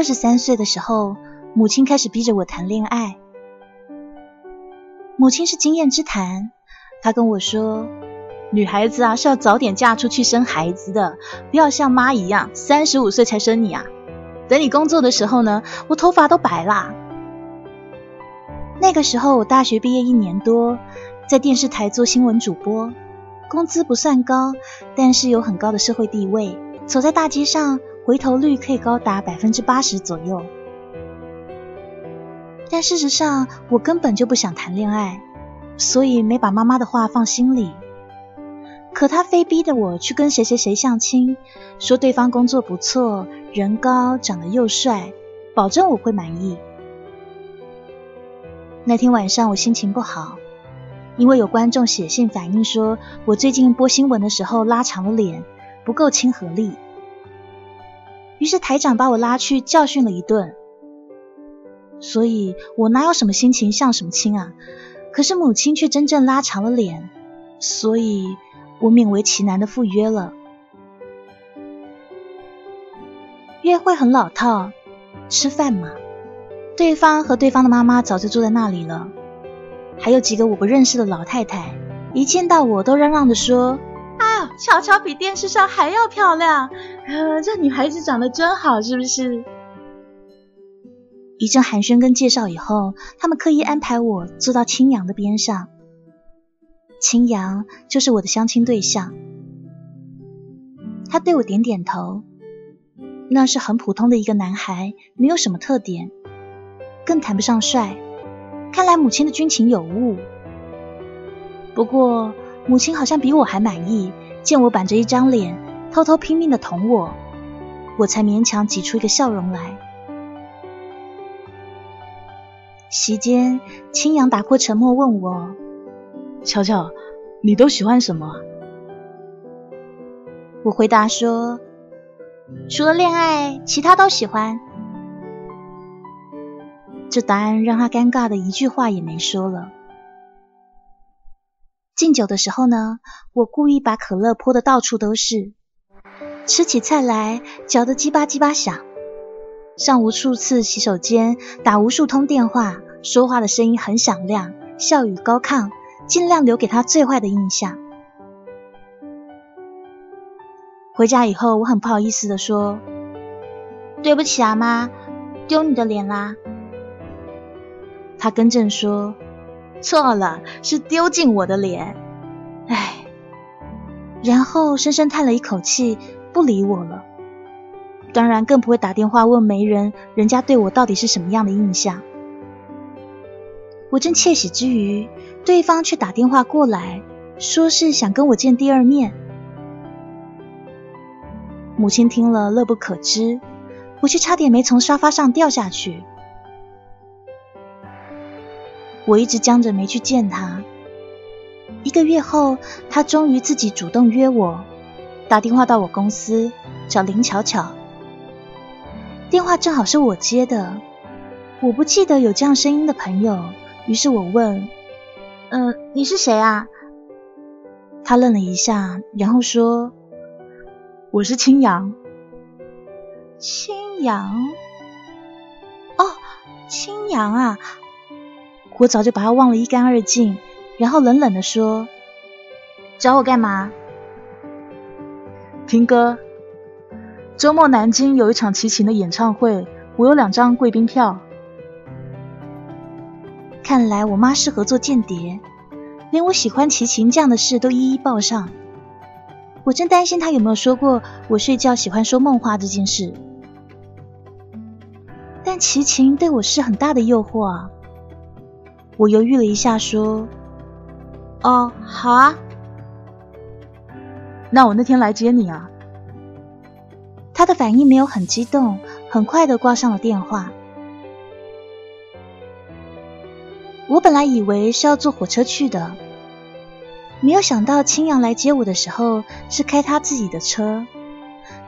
二十三岁的时候，母亲开始逼着我谈恋爱。母亲是经验之谈，她跟我说：“女孩子啊是要早点嫁出去生孩子的，不要像妈一样三十五岁才生你啊。等你工作的时候呢，我头发都白啦。”那个时候我大学毕业一年多，在电视台做新闻主播，工资不算高，但是有很高的社会地位。走在大街上，回头率可以高达百分之八十左右。但事实上，我根本就不想谈恋爱，所以没把妈妈的话放心里。可她非逼着我去跟谁谁谁相亲，说对方工作不错，人高，长得又帅，保证我会满意。那天晚上我心情不好，因为有观众写信反映说我最近播新闻的时候拉长了脸。不够亲和力，于是台长把我拉去教训了一顿。所以我哪有什么心情相什么亲啊？可是母亲却真正拉长了脸，所以我勉为其难的赴约了。约会很老套，吃饭嘛。对方和对方的妈妈早就坐在那里了，还有几个我不认识的老太太，一见到我都嚷嚷的说。巧巧比电视上还要漂亮，呃，这女孩子长得真好，是不是？一阵寒暄跟介绍以后，他们刻意安排我坐到青阳的边上。青阳就是我的相亲对象，他对我点点头。那是很普通的一个男孩，没有什么特点，更谈不上帅。看来母亲的军情有误。不过母亲好像比我还满意。见我板着一张脸，偷偷拼命的捅我，我才勉强挤出一个笑容来。席间，青阳打破沉默问我：“巧巧，你都喜欢什么？”我回答说：“除了恋爱，其他都喜欢。”这答案让他尴尬的一句话也没说了。敬酒的时候呢，我故意把可乐泼的到处都是，吃起菜来嚼得叽巴叽巴响，上无数次洗手间，打无数通电话，说话的声音很响亮，笑语高亢，尽量留给他最坏的印象。回家以后，我很不好意思的说：“对不起啊，妈，丢你的脸啦。”他更正说。错了，是丢进我的脸，唉，然后深深叹了一口气，不理我了。当然，更不会打电话问媒人，人家对我到底是什么样的印象。我正窃喜之余，对方却打电话过来，说是想跟我见第二面。母亲听了乐不可支，我却差点没从沙发上掉下去。我一直僵着没去见他。一个月后，他终于自己主动约我，打电话到我公司找林巧巧。电话正好是我接的，我不记得有这样声音的朋友，于是我问：“嗯，你是谁啊？”他愣了一下，然后说：“我是青阳。”青阳？哦，青阳啊。我早就把他忘了一干二净，然后冷冷的说：“找我干嘛？听歌。周末南京有一场齐秦的演唱会，我有两张贵宾票。看来我妈适合做间谍，连我喜欢齐秦这样的事都一一报上。我真担心她有没有说过我睡觉喜欢说梦话这件事。但齐秦对我是很大的诱惑啊。”我犹豫了一下，说：“哦，好啊，那我那天来接你啊。”他的反应没有很激动，很快的挂上了电话。我本来以为是要坐火车去的，没有想到青阳来接我的时候是开他自己的车。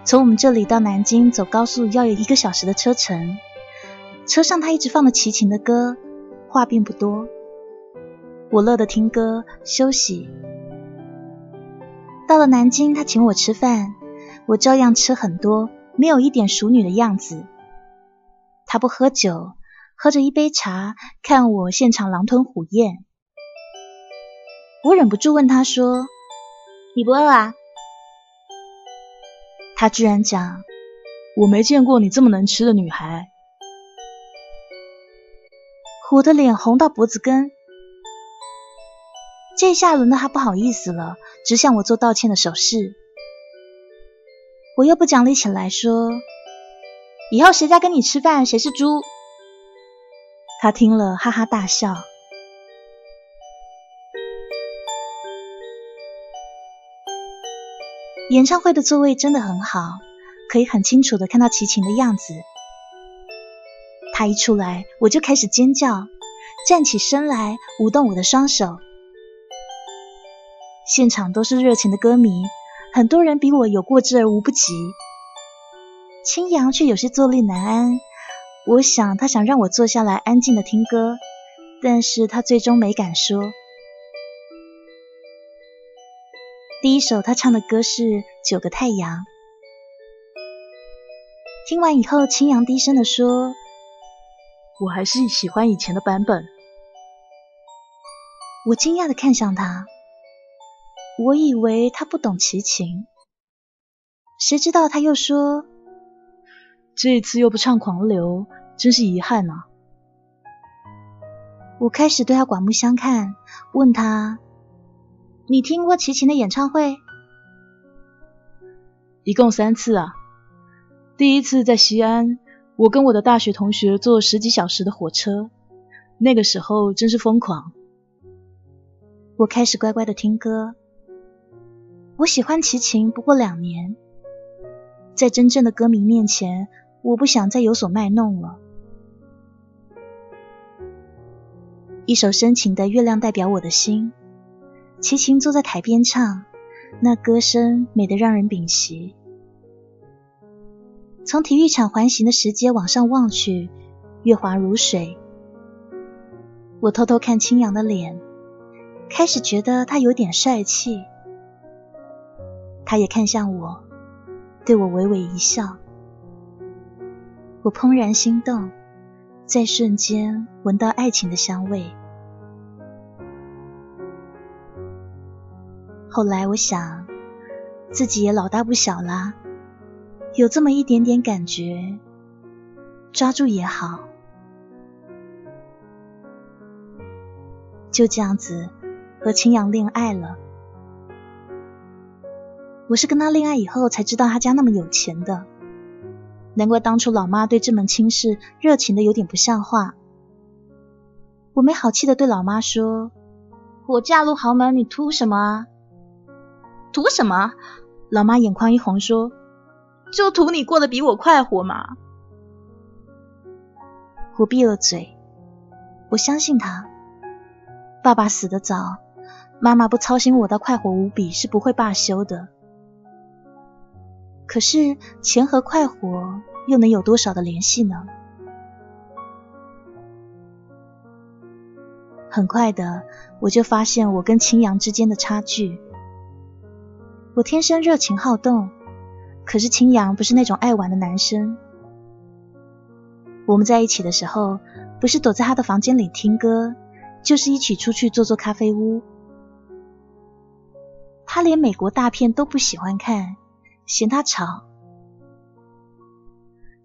从我们这里到南京走高速要有一个小时的车程，车上他一直放着齐秦的歌。话并不多，我乐得听歌休息。到了南京，他请我吃饭，我照样吃很多，没有一点淑女的样子。他不喝酒，喝着一杯茶，看我现场狼吞虎咽。我忍不住问他说：“你不饿啊？”他居然讲：“我没见过你这么能吃的女孩。”我的脸红到脖子根。这下轮到他不好意思了，只向我做道歉的手势。我又不讲理起来，说：“以后谁再跟你吃饭，谁是猪。”他听了哈哈大笑。演唱会的座位真的很好，可以很清楚的看到齐秦的样子。他一出来，我就开始尖叫，站起身来，舞动我的双手。现场都是热情的歌迷，很多人比我有过之而无不及。青阳却有些坐立难安，我想他想让我坐下来安静的听歌，但是他最终没敢说。第一首他唱的歌是《九个太阳》，听完以后，青阳低声的说。我还是喜欢以前的版本。我惊讶的看向他，我以为他不懂齐秦，谁知道他又说：“这一次又不唱《狂流》，真是遗憾啊。”我开始对他刮目相看，问他：“你听过齐秦的演唱会？”一共三次啊，第一次在西安。我跟我的大学同学坐十几小时的火车，那个时候真是疯狂。我开始乖乖的听歌。我喜欢齐秦不过两年，在真正的歌迷面前，我不想再有所卖弄了。一首深情的《月亮代表我的心》，齐秦坐在台边唱，那歌声美得让人屏息。从体育场环形的石阶往上望去，月华如水。我偷偷看青扬的脸，开始觉得他有点帅气。他也看向我，对我微微一笑。我怦然心动，在瞬间闻到爱情的香味。后来我想，自己也老大不小啦。有这么一点点感觉，抓住也好。就这样子和青阳恋爱了。我是跟他恋爱以后才知道他家那么有钱的，难怪当初老妈对这门亲事热情的有点不像话。我没好气的对老妈说：“我嫁入豪门，你图什么啊？图什么？”老妈眼眶一红说。就图你过得比我快活嘛！我闭了嘴。我相信他。爸爸死得早，妈妈不操心我到快活无比是不会罢休的。可是钱和快活又能有多少的联系呢？很快的，我就发现我跟青阳之间的差距。我天生热情好动。可是青阳不是那种爱玩的男生。我们在一起的时候，不是躲在他的房间里听歌，就是一起出去坐坐咖啡屋。他连美国大片都不喜欢看，嫌他吵。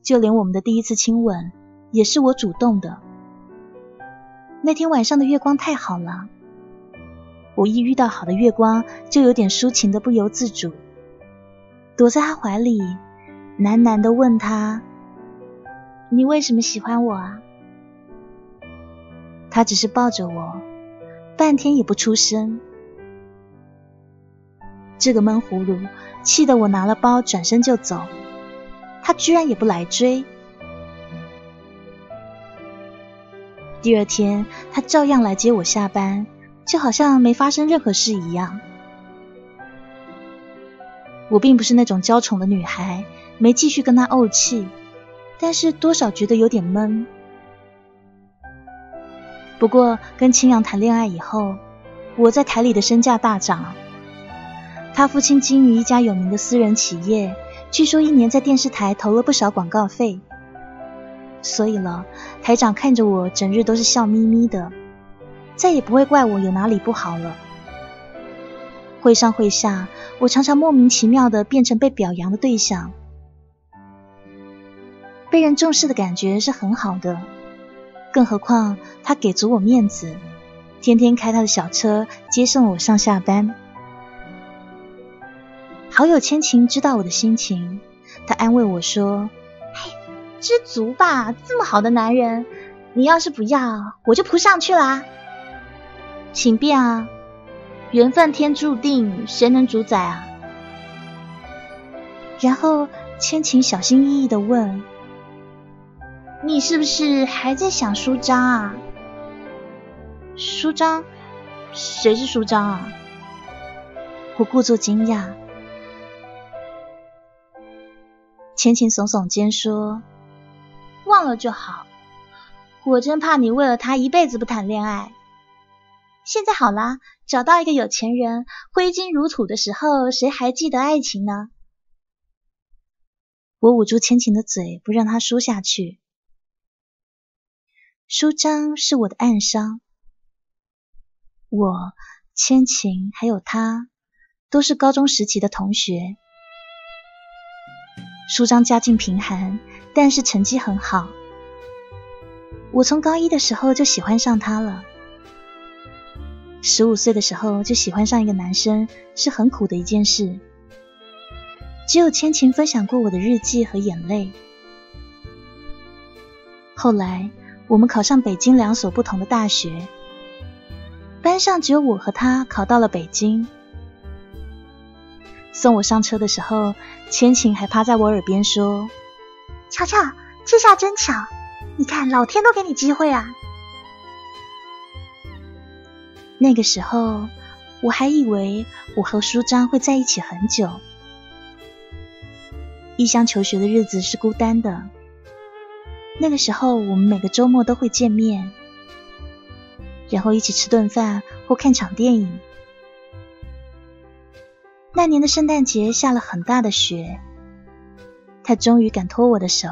就连我们的第一次亲吻，也是我主动的。那天晚上的月光太好了，我一遇到好的月光，就有点抒情的不由自主。躲在他怀里，喃喃的问他：“你为什么喜欢我啊？”他只是抱着我，半天也不出声。这个闷葫芦气得我拿了包转身就走，他居然也不来追。第二天，他照样来接我下班，就好像没发生任何事一样。我并不是那种娇宠的女孩，没继续跟他怄气，但是多少觉得有点闷。不过跟青阳谈恋爱以后，我在台里的身价大涨。他父亲经营一家有名的私人企业，据说一年在电视台投了不少广告费。所以了，台长看着我整日都是笑眯眯的，再也不会怪我有哪里不好了。会上会下，我常常莫名其妙的变成被表扬的对象，被人重视的感觉是很好的。更何况他给足我面子，天天开他的小车接送我上下班。好友千晴知道我的心情，他安慰我说：“嘿，知足吧，这么好的男人，你要是不要，我就扑上去啦。请便啊，缘分天注定，谁能主宰啊？”然后千晴小心翼翼的问：“你是不是还在想舒张啊？”舒张？谁是舒张啊？我故作惊讶。千晴耸耸肩说：“忘了就好，我真怕你为了他一辈子不谈恋爱。现在好啦，找到一个有钱人，挥金如土的时候，谁还记得爱情呢？”我捂住千晴的嘴，不让她说下去。舒张是我的暗伤，我、千晴还有他，都是高中时期的同学。舒张家境贫寒，但是成绩很好。我从高一的时候就喜欢上他了。十五岁的时候就喜欢上一个男生，是很苦的一件事。只有千晴分享过我的日记和眼泪。后来我们考上北京两所不同的大学，班上只有我和他考到了北京。送我上车的时候，千晴还趴在我耳边说：“乔乔，这下真巧，你看老天都给你机会啊！”那个时候我还以为我和舒张会在一起很久。异乡求学的日子是孤单的，那个时候我们每个周末都会见面，然后一起吃顿饭或看场电影。那年的圣诞节下了很大的雪，他终于敢拖我的手。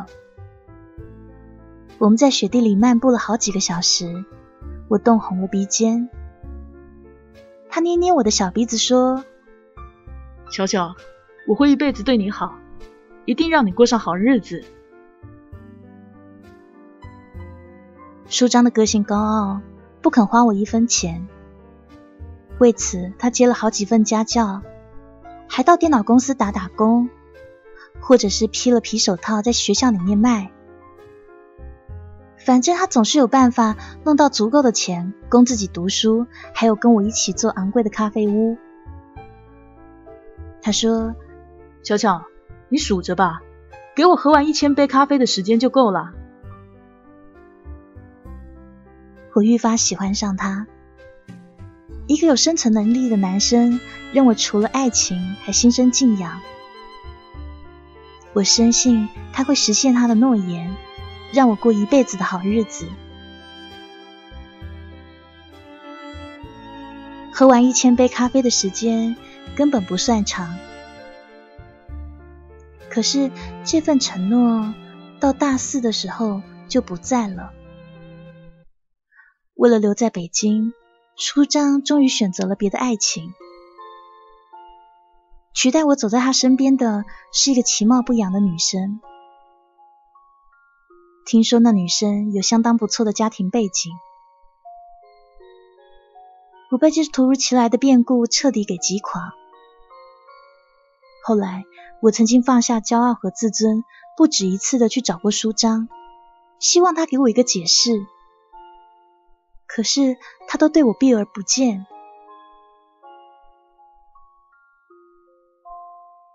我们在雪地里漫步了好几个小时，我冻红了鼻尖。他捏捏我的小鼻子说：“小小，我会一辈子对你好，一定让你过上好日子。”舒张的个性高傲，不肯花我一分钱，为此他接了好几份家教。还到电脑公司打打工，或者是披了皮手套在学校里面卖。反正他总是有办法弄到足够的钱供自己读书，还有跟我一起做昂贵的咖啡屋。他说：“巧巧，你数着吧，给我喝完一千杯咖啡的时间就够了。”我愈发喜欢上他。一个有生存能力的男生，让我除了爱情还心生敬仰。我深信他会实现他的诺言，让我过一辈子的好日子。喝完一千杯咖啡的时间根本不算长，可是这份承诺到大四的时候就不在了。为了留在北京。舒张终于选择了别的爱情，取代我走在他身边的是一个其貌不扬的女生。听说那女生有相当不错的家庭背景，我被这突如其来的变故彻底给击垮。后来，我曾经放下骄傲和自尊，不止一次的去找过舒张，希望他给我一个解释。可是他都对我避而不见，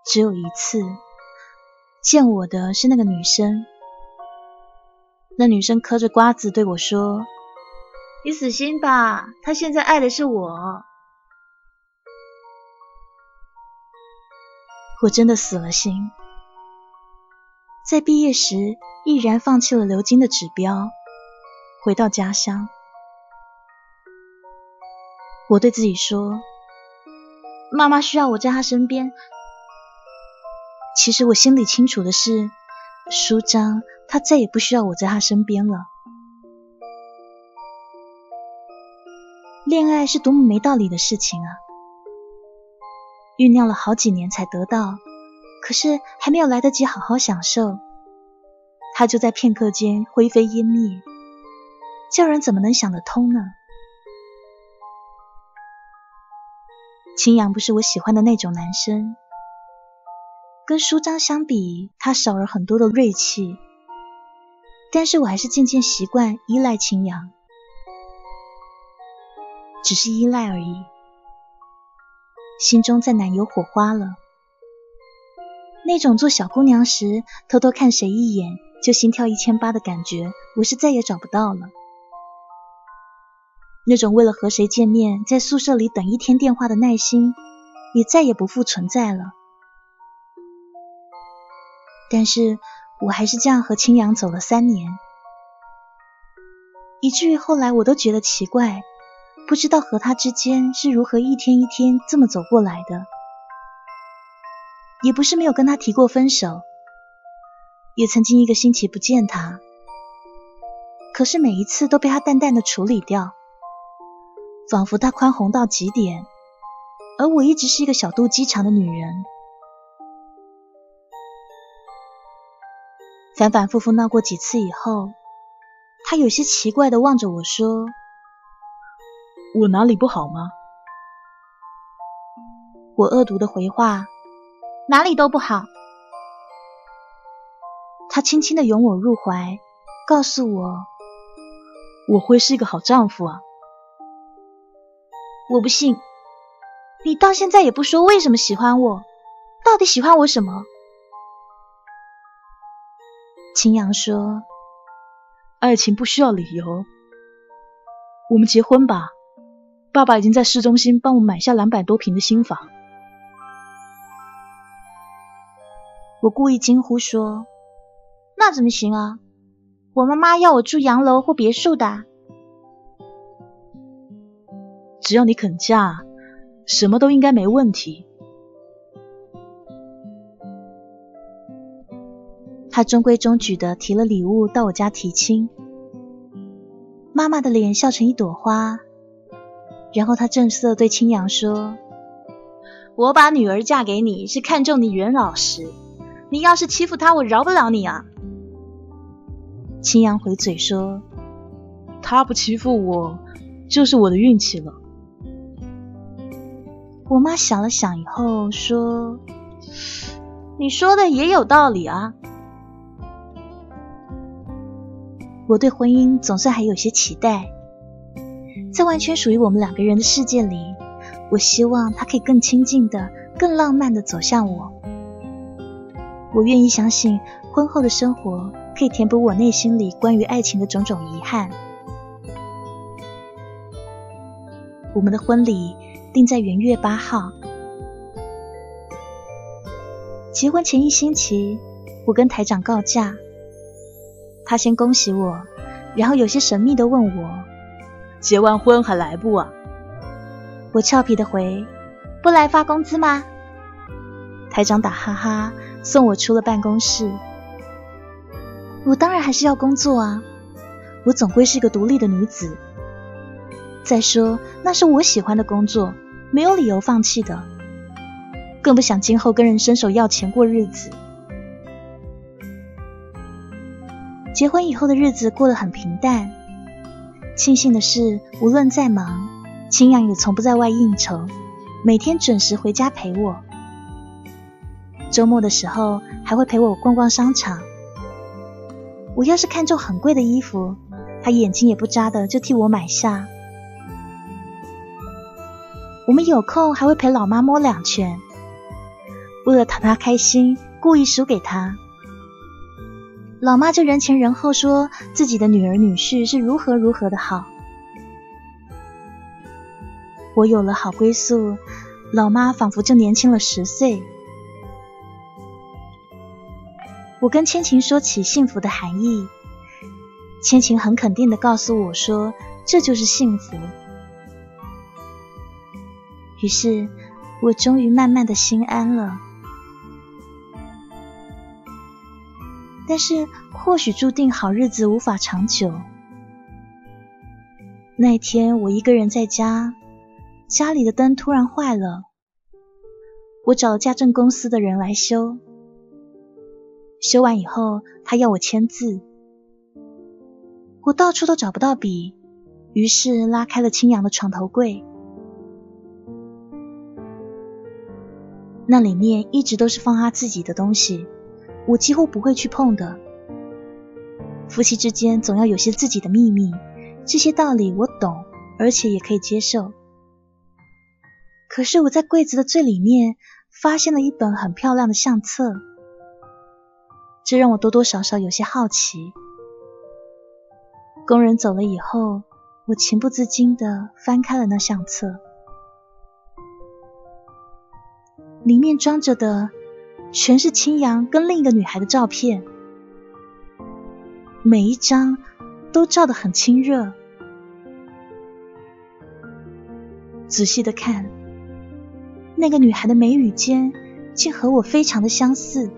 只有一次见我的是那个女生，那女生嗑着瓜子对我说：“你死心吧，他现在爱的是我。”我真的死了心，在毕业时毅然放弃了鎏金的指标，回到家乡。我对自己说：“妈妈需要我在她身边。”其实我心里清楚的是，舒张，他再也不需要我在他身边了。恋爱是多么没道理的事情啊！酝酿了好几年才得到，可是还没有来得及好好享受，他就在片刻间灰飞烟灭，叫人怎么能想得通呢？青阳不是我喜欢的那种男生。跟舒张相比，他少了很多的锐气，但是我还是渐渐习惯依赖秦阳，只是依赖而已，心中再难有火花了。那种做小姑娘时偷偷看谁一眼就心跳一千八的感觉，我是再也找不到了。那种为了和谁见面在宿舍里等一天电话的耐心，也再也不复存在了。但是我还是这样和青阳走了三年，以至于后来我都觉得奇怪，不知道和他之间是如何一天一天这么走过来的。也不是没有跟他提过分手，也曾经一个星期不见他，可是每一次都被他淡淡的处理掉，仿佛他宽宏到极点，而我一直是一个小肚鸡肠的女人。反反复复闹过几次以后，他有些奇怪的望着我说：“我哪里不好吗？”我恶毒的回话：“哪里都不好。”他轻轻的拥我入怀，告诉我：“我会是一个好丈夫啊。”我不信，你到现在也不说为什么喜欢我，到底喜欢我什么？秦阳说：“爱情不需要理由，我们结婚吧。爸爸已经在市中心帮我买下两百多平的新房。”我故意惊呼说：“那怎么行啊？我妈妈要我住洋楼或别墅的。只要你肯嫁，什么都应该没问题。”他中规中矩的提了礼物到我家提亲，妈妈的脸笑成一朵花，然后他正色对青阳说：“我把女儿嫁给你是看中你袁老师，你要是欺负她，我饶不了你啊！”青阳回嘴说：“他不欺负我，就是我的运气了。”我妈想了想以后说：“你说的也有道理啊。”我对婚姻总算还有些期待，在完全属于我们两个人的世界里，我希望他可以更亲近的、更浪漫的走向我。我愿意相信，婚后的生活可以填补我内心里关于爱情的种种遗憾。我们的婚礼定在元月八号。结婚前一星期，我跟台长告假。他先恭喜我，然后有些神秘的问我：“结完婚还来不啊？”我俏皮的回：“不来发工资吗？”台长打哈哈，送我出了办公室。我当然还是要工作啊，我总归是个独立的女子。再说，那是我喜欢的工作，没有理由放弃的，更不想今后跟人伸手要钱过日子。结婚以后的日子过得很平淡。庆幸的是，无论再忙，清扬也从不在外应酬，每天准时回家陪我。周末的时候，还会陪我逛逛商场。我要是看中很贵的衣服，他眼睛也不眨的就替我买下。我们有空还会陪老妈摸两拳，为了讨她开心，故意输给她。老妈就人前人后说自己的女儿女婿是如何如何的好。我有了好归宿，老妈仿佛就年轻了十岁。我跟千晴说起幸福的含义，千晴很肯定的告诉我说这就是幸福。于是我终于慢慢的心安了。但是或许注定好日子无法长久。那天我一个人在家，家里的灯突然坏了，我找了家政公司的人来修。修完以后，他要我签字，我到处都找不到笔，于是拉开了青阳的床头柜，那里面一直都是放他自己的东西，我几乎不会去碰的。夫妻之间总要有些自己的秘密。这些道理我懂，而且也可以接受。可是我在柜子的最里面发现了一本很漂亮的相册，这让我多多少少有些好奇。工人走了以后，我情不自禁的翻开了那相册，里面装着的全是青阳跟另一个女孩的照片，每一张。都照得很亲热。仔细的看，那个女孩的眉宇间竟和我非常的相似。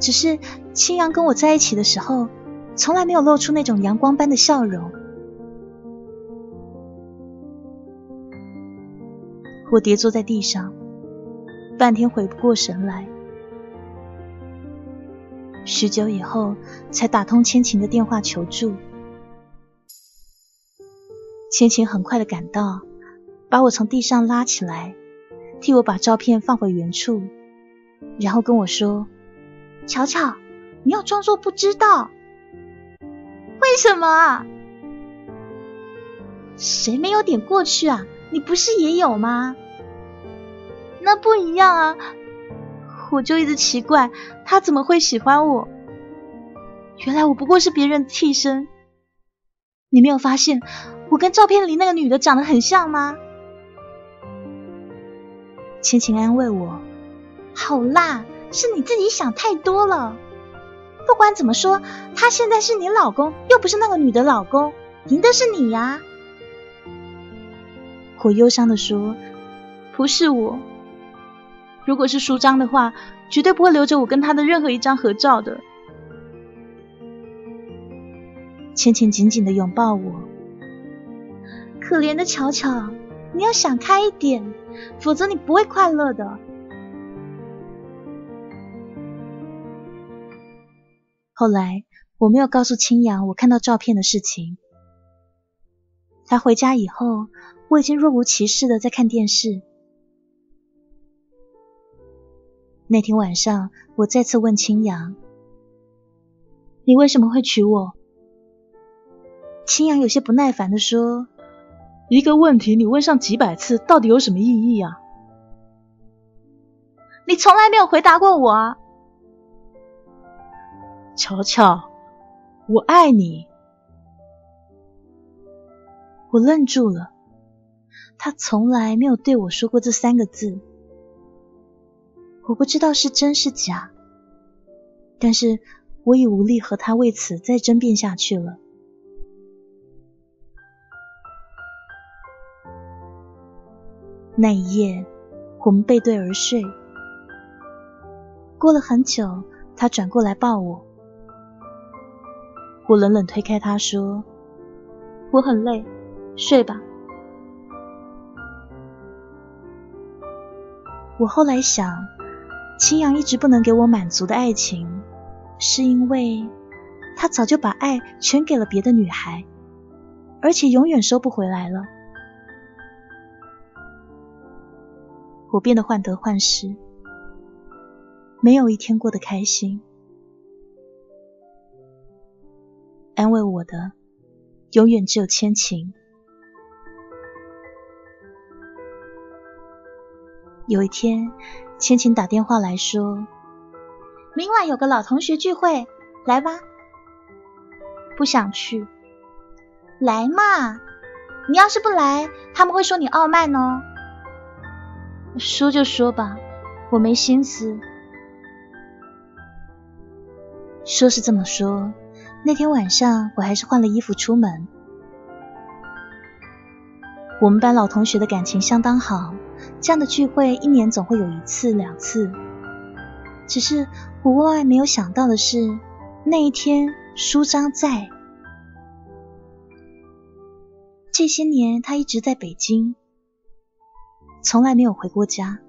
只是青阳跟我在一起的时候，从来没有露出那种阳光般的笑容。我跌坐在地上，半天回不过神来。许久以后，才打通千晴的电话求助。千晴很快的赶到，把我从地上拉起来，替我把照片放回原处，然后跟我说：“巧巧，你要装作不知道。为什么啊？谁没有点过去啊？你不是也有吗？那不一样啊。”我就一直奇怪，他怎么会喜欢我？原来我不过是别人的替身。你没有发现我跟照片里那个女的长得很像吗？千晴安慰我：“好啦，是你自己想太多了。不管怎么说，他现在是你老公，又不是那个女的老公，赢的是你呀。”我忧伤的说：“不是我。”如果是舒张的话，绝对不会留着我跟他的任何一张合照的。倩倩紧紧的拥抱我，可怜的巧巧，你要想开一点，否则你不会快乐的。后来我没有告诉青阳我看到照片的事情。他回家以后，我已经若无其事的在看电视。那天晚上，我再次问青阳：“你为什么会娶我？”青阳有些不耐烦的说：“一个问题你问上几百次，到底有什么意义啊？你从来没有回答过我啊！”乔乔，我爱你。我愣住了，他从来没有对我说过这三个字。我不知道是真是假，但是我已无力和他为此再争辩下去了。那一夜，我们背对而睡。过了很久，他转过来抱我，我冷冷推开他说：“我很累，睡吧。”我后来想。青阳一直不能给我满足的爱情，是因为他早就把爱全给了别的女孩，而且永远收不回来了。我变得患得患失，没有一天过得开心。安慰我的，永远只有千晴。有一天。千晴打电话来说，明晚有个老同学聚会，来吧。不想去，来嘛。你要是不来，他们会说你傲慢哦。说就说吧，我没心思。说是这么说，那天晚上我还是换了衣服出门。我们班老同学的感情相当好。这样的聚会一年总会有一次两次，只是我万万没有想到的是，那一天舒张在。这些年他一直在北京，从来没有回过家。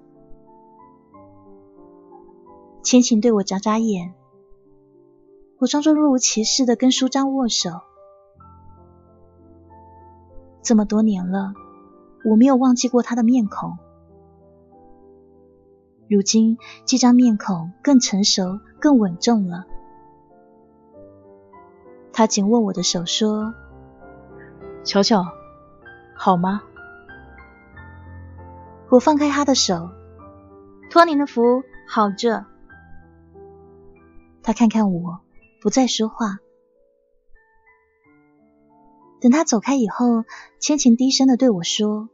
千晴对我眨眨眼，我装作若无其事的跟舒张握手。这么多年了，我没有忘记过他的面孔。如今这张面孔更成熟、更稳重了。他紧握我的手说：“巧巧，好吗？”我放开他的手，托您的福，好着。他看看我，不再说话。等他走开以后，千晴低声的对我说：“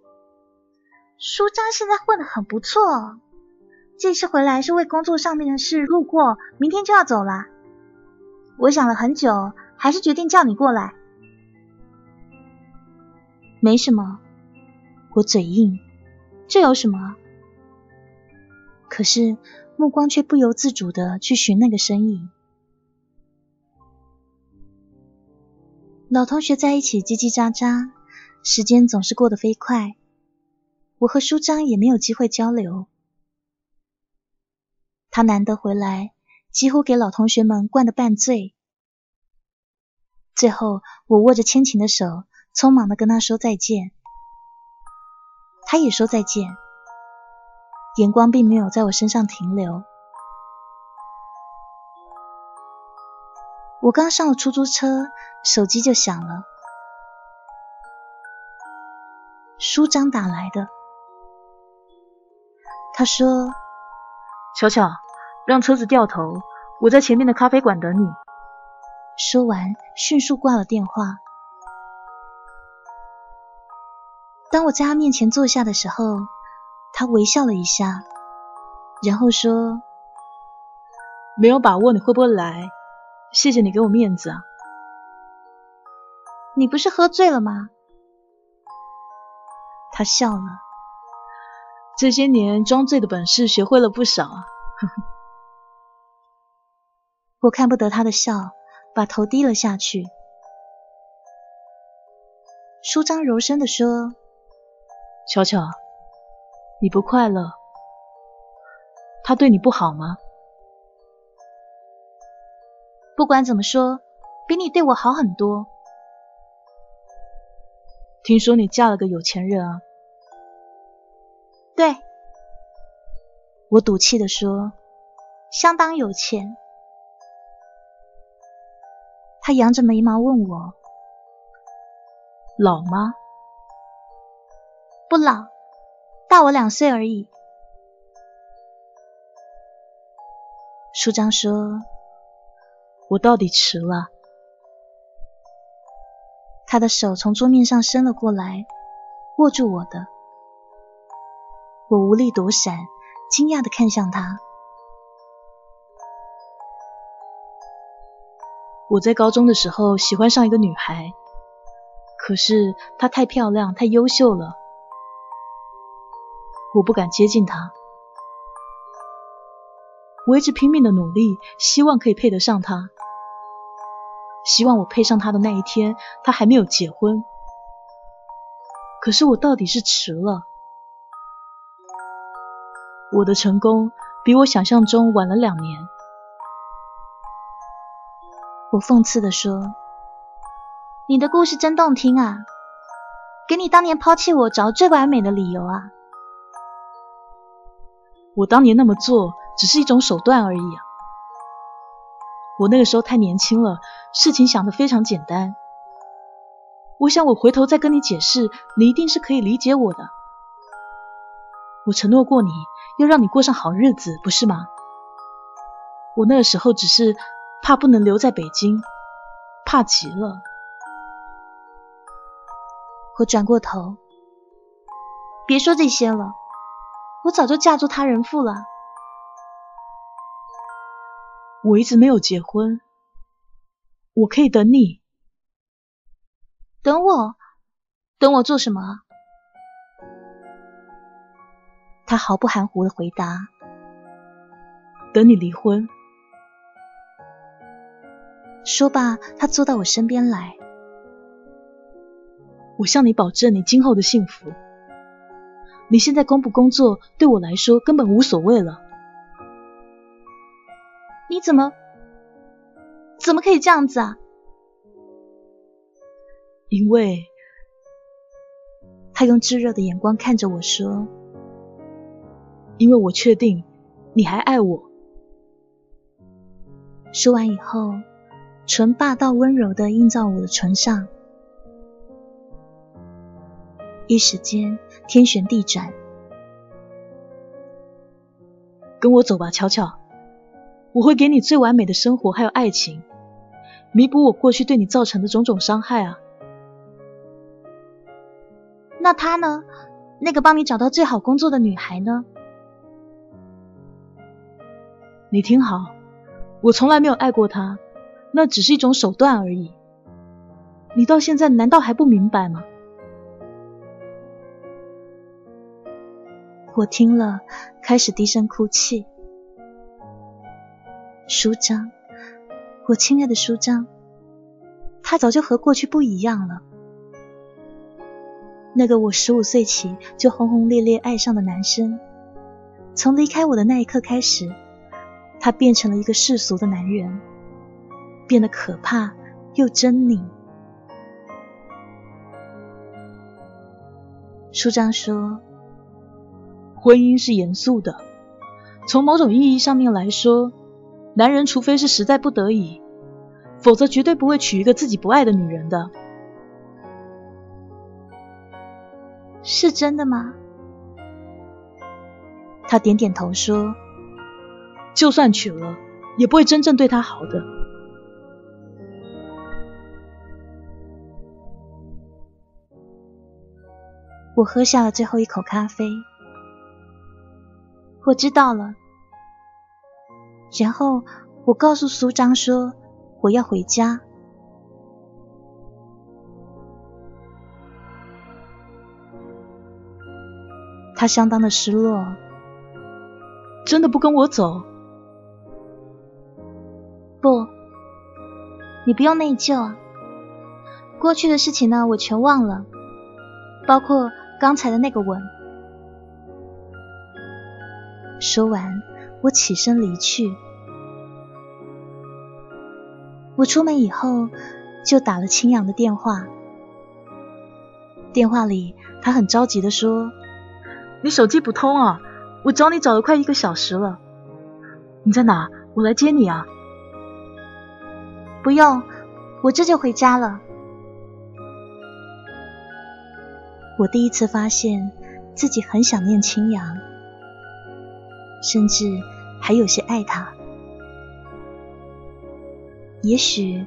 舒张现在混得很不错。”这次回来是为工作上面的事路过，明天就要走了。我想了很久，还是决定叫你过来。没什么，我嘴硬，这有什么？可是目光却不由自主的去寻那个身影。老同学在一起叽叽喳喳，时间总是过得飞快，我和舒张也没有机会交流。他难得回来，几乎给老同学们灌得半醉。最后，我握着千晴的手，匆忙的跟他说再见。他也说再见，眼光并没有在我身上停留。我刚上了出租车，手机就响了，舒张打来的。他说：“巧巧。”让车子掉头，我在前面的咖啡馆等你。说完，迅速挂了电话。当我在他面前坐下的时候，他微笑了一下，然后说：“没有把握你会不会来，谢谢你给我面子啊。”你不是喝醉了吗？他笑了。这些年装醉的本事学会了不少啊，呵呵。我看不得他的笑，把头低了下去。舒张柔声的说：“巧巧，你不快乐？他对你不好吗？不管怎么说，比你对我好很多。听说你嫁了个有钱人啊？对，我赌气的说，相当有钱。”他扬着眉毛问我：“老吗？”“不老，大我两岁而已。”舒张说：“我到底迟了。”他的手从桌面上伸了过来，握住我的。我无力躲闪，惊讶的看向他。我在高中的时候喜欢上一个女孩，可是她太漂亮、太优秀了，我不敢接近她。我一直拼命的努力，希望可以配得上她，希望我配上她的那一天，她还没有结婚。可是我到底是迟了，我的成功比我想象中晚了两年。我讽刺的说：“你的故事真动听啊，给你当年抛弃我找最完美的理由啊！我当年那么做只是一种手段而已！我那个时候太年轻了，事情想得非常简单。我想我回头再跟你解释，你一定是可以理解我的。我承诺过你要让你过上好日子，不是吗？我那个时候只是……”怕不能留在北京，怕极了。我转过头，别说这些了，我早就嫁作他人妇了。我一直没有结婚，我可以等你。等我？等我做什么？他毫不含糊的回答：等你离婚。说罢，他坐到我身边来。我向你保证，你今后的幸福。你现在工不工作，对我来说根本无所谓了。你怎么怎么可以这样子啊？因为，他用炙热的眼光看着我说：“因为我确定你还爱我。”说完以后，唇霸道温柔的印在我的唇上。一时间天旋地转，跟我走吧，巧巧，我会给你最完美的生活，还有爱情，弥补我过去对你造成的种种伤害啊。那他呢？那个帮你找到最好工作的女孩呢？你听好，我从来没有爱过她，那只是一种手段而已。你到现在难道还不明白吗？我听了，开始低声哭泣。舒张，我亲爱的舒张，他早就和过去不一样了。那个我十五岁起就轰轰烈烈爱上的男生，从离开我的那一刻开始，他变成了一个世俗的男人，变得可怕又狰狞。舒张说。婚姻是严肃的，从某种意义上面来说，男人除非是实在不得已，否则绝对不会娶一个自己不爱的女人的。是真的吗？他点点头说：“就算娶了，也不会真正对她好的。”我喝下了最后一口咖啡。我知道了，然后我告诉苏张说我要回家。他相当的失落，真的不跟我走？不，你不用内疚啊。过去的事情呢，我全忘了，包括刚才的那个吻。说完，我起身离去。我出门以后就打了青阳的电话。电话里，他很着急的说：“你手机不通啊！我找你找了快一个小时了。你在哪？我来接你啊！”不用，我这就回家了。我第一次发现自己很想念青阳。甚至还有些爱他。也许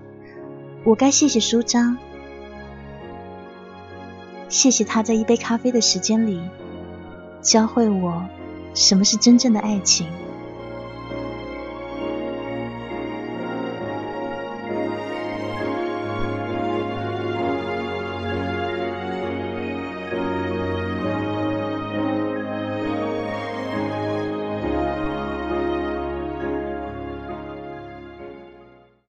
我该谢谢舒张，谢谢他在一杯咖啡的时间里教会我什么是真正的爱情。